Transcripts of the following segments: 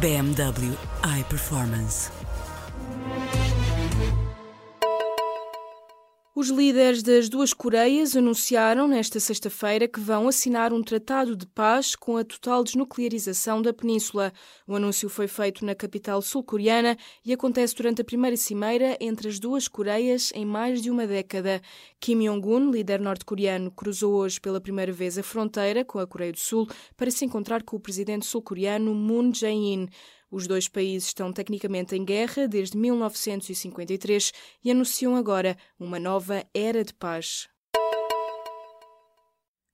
BMW iPerformance. Os líderes das duas Coreias anunciaram nesta sexta-feira que vão assinar um tratado de paz com a total desnuclearização da península. O anúncio foi feito na capital sul-coreana e acontece durante a primeira cimeira entre as duas Coreias em mais de uma década. Kim Jong-un, líder norte-coreano, cruzou hoje pela primeira vez a fronteira com a Coreia do Sul para se encontrar com o presidente sul-coreano Moon Jae-in. Os dois países estão tecnicamente em guerra desde 1953 e anunciam agora uma nova era de paz.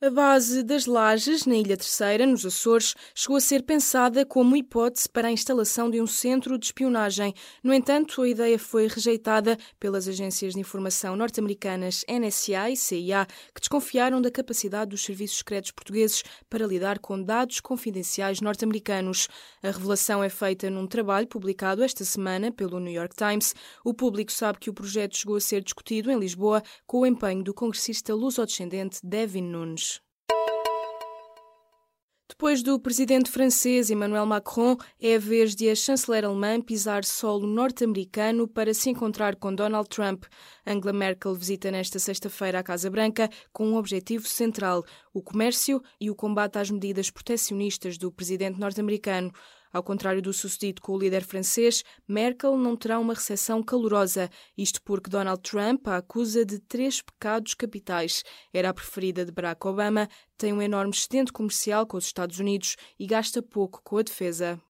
A base das lajes na Ilha Terceira, nos Açores, chegou a ser pensada como hipótese para a instalação de um centro de espionagem. No entanto, a ideia foi rejeitada pelas agências de informação norte-americanas NSA e CIA, que desconfiaram da capacidade dos serviços secretos portugueses para lidar com dados confidenciais norte-americanos. A revelação é feita num trabalho publicado esta semana pelo New York Times. O público sabe que o projeto chegou a ser discutido em Lisboa com o empenho do congressista luso-descendente Devin Nunes. Depois do presidente francês Emmanuel Macron, é a vez de a chanceler alemã pisar solo norte-americano para se encontrar com Donald Trump. Angela Merkel visita nesta sexta-feira a Casa Branca com um objetivo central: o comércio e o combate às medidas protecionistas do presidente norte-americano. Ao contrário do sucedido com o líder francês, Merkel não terá uma recepção calorosa, isto porque Donald Trump a acusa de três pecados capitais. Era a preferida de Barack Obama, tem um enorme excedente comercial com os Estados Unidos e gasta pouco com a defesa.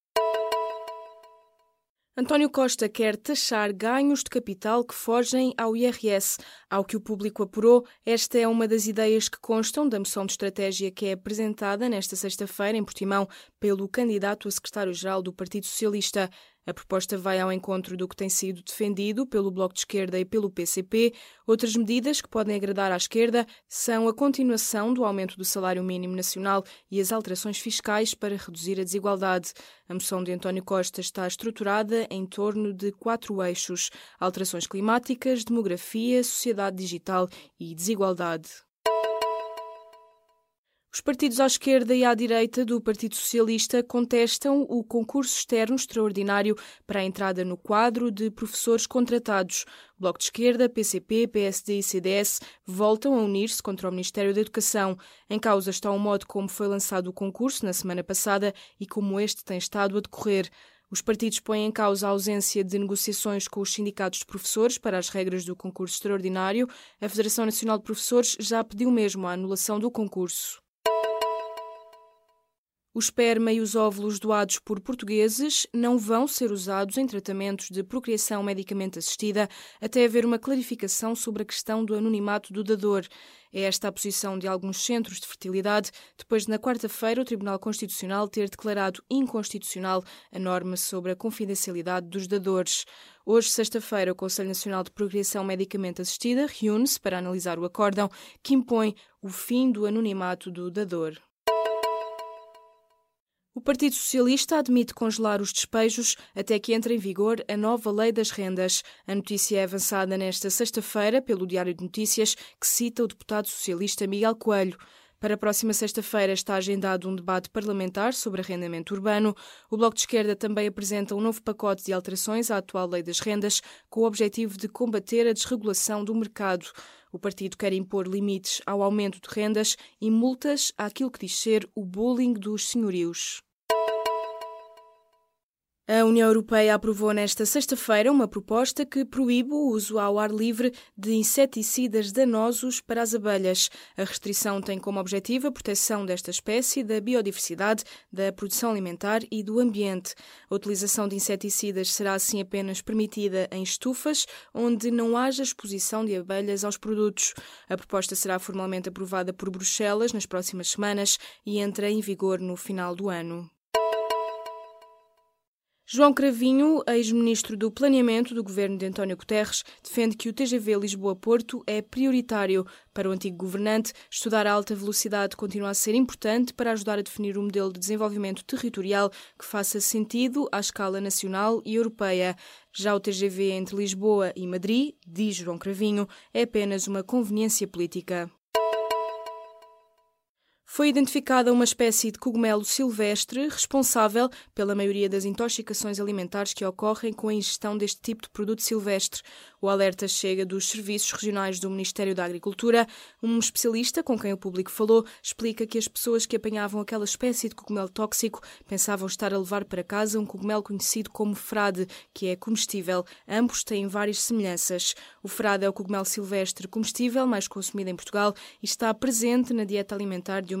António Costa quer taxar ganhos de capital que fogem ao IRS. Ao que o público apurou, esta é uma das ideias que constam da moção de estratégia que é apresentada nesta sexta-feira em Portimão pelo candidato a secretário-geral do Partido Socialista. A proposta vai ao encontro do que tem sido defendido pelo Bloco de Esquerda e pelo PCP. Outras medidas que podem agradar à esquerda são a continuação do aumento do salário mínimo nacional e as alterações fiscais para reduzir a desigualdade. A moção de António Costa está estruturada em torno de quatro eixos: alterações climáticas, demografia, sociedade digital e desigualdade. Os partidos à esquerda e à direita do Partido Socialista contestam o concurso externo extraordinário para a entrada no quadro de professores contratados. Bloco de Esquerda, PCP, PSD e CDS voltam a unir-se contra o Ministério da Educação. Em causa está o modo como foi lançado o concurso na semana passada e como este tem estado a decorrer. Os partidos põem em causa a ausência de negociações com os sindicatos de professores para as regras do concurso extraordinário. A Federação Nacional de Professores já pediu mesmo a anulação do concurso. O esperma e os óvulos doados por portugueses não vão ser usados em tratamentos de procriação medicamente assistida até haver uma clarificação sobre a questão do anonimato do dador. É esta a posição de alguns centros de fertilidade, depois de, na quarta-feira, o Tribunal Constitucional ter declarado inconstitucional a norma sobre a confidencialidade dos dadores. Hoje, sexta-feira, o Conselho Nacional de Procriação Medicamente Assistida reúne-se para analisar o acórdão que impõe o fim do anonimato do dador. O Partido Socialista admite congelar os despejos até que entre em vigor a nova Lei das Rendas. A notícia é avançada nesta sexta-feira pelo Diário de Notícias, que cita o deputado socialista Miguel Coelho. Para a próxima sexta-feira está agendado um debate parlamentar sobre arrendamento urbano. O Bloco de Esquerda também apresenta um novo pacote de alterações à atual Lei das Rendas, com o objetivo de combater a desregulação do mercado. O partido quer impor limites ao aumento de rendas e multas àquilo que diz ser o bullying dos senhorios. A União Europeia aprovou nesta sexta-feira uma proposta que proíbe o uso ao ar livre de inseticidas danosos para as abelhas. A restrição tem como objetivo a proteção desta espécie, da biodiversidade, da produção alimentar e do ambiente. A utilização de inseticidas será assim apenas permitida em estufas onde não haja exposição de abelhas aos produtos. A proposta será formalmente aprovada por Bruxelas nas próximas semanas e entra em vigor no final do ano. João Cravinho, ex-ministro do Planeamento do governo de António Guterres, defende que o TGV Lisboa-Porto é prioritário. Para o antigo governante, estudar a alta velocidade continua a ser importante para ajudar a definir um modelo de desenvolvimento territorial que faça sentido à escala nacional e europeia. Já o TGV entre Lisboa e Madrid, diz João Cravinho, é apenas uma conveniência política. Foi identificada uma espécie de cogumelo silvestre responsável pela maioria das intoxicações alimentares que ocorrem com a ingestão deste tipo de produto silvestre. O alerta chega dos serviços regionais do Ministério da Agricultura. Um especialista com quem o público falou explica que as pessoas que apanhavam aquela espécie de cogumelo tóxico pensavam estar a levar para casa um cogumelo conhecido como frade, que é comestível. Ambos têm várias semelhanças. O frade é o cogumelo silvestre comestível mais consumido em Portugal e está presente na dieta alimentar de